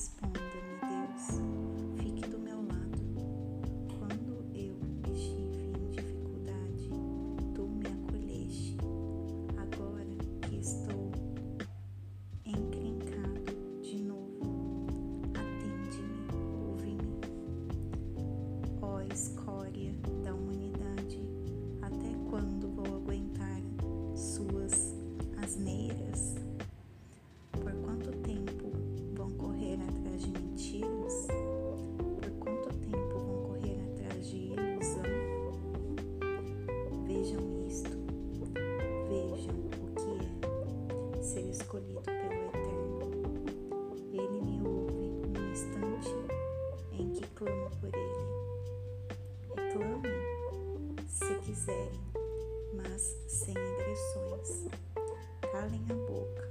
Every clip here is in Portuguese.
Responda-me, Deus. Fique do meu lado. Quando eu estive em dificuldade, tu me acolheste. Agora que estou encrencado de novo, atende-me, ouve-me. Ó escória da humanidade, até quando vou aguentar suas asneiras? Por mentiras? Por quanto tempo vão correr atrás de ilusão? Vejam isto, vejam o que é ser escolhido pelo Eterno. Ele me ouve no instante em que clamo por ele. Reclamem se quiserem, mas sem agressões. Calem a boca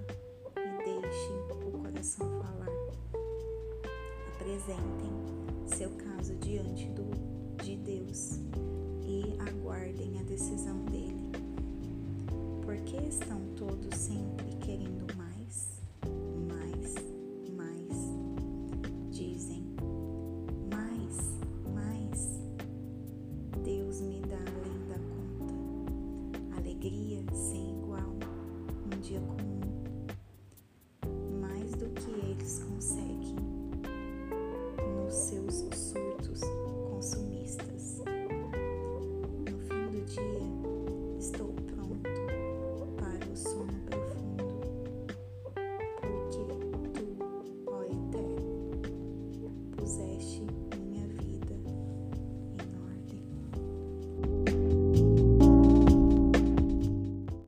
e deixem o coração falar. Apresentem seu caso diante do, de Deus e aguardem a decisão dele. Por que estão todos sempre querendo mais, mais, mais? Dizem, mais, mais. Deus me dá além da conta, alegria sem igual, um dia comum, mais do que eles conseguem porque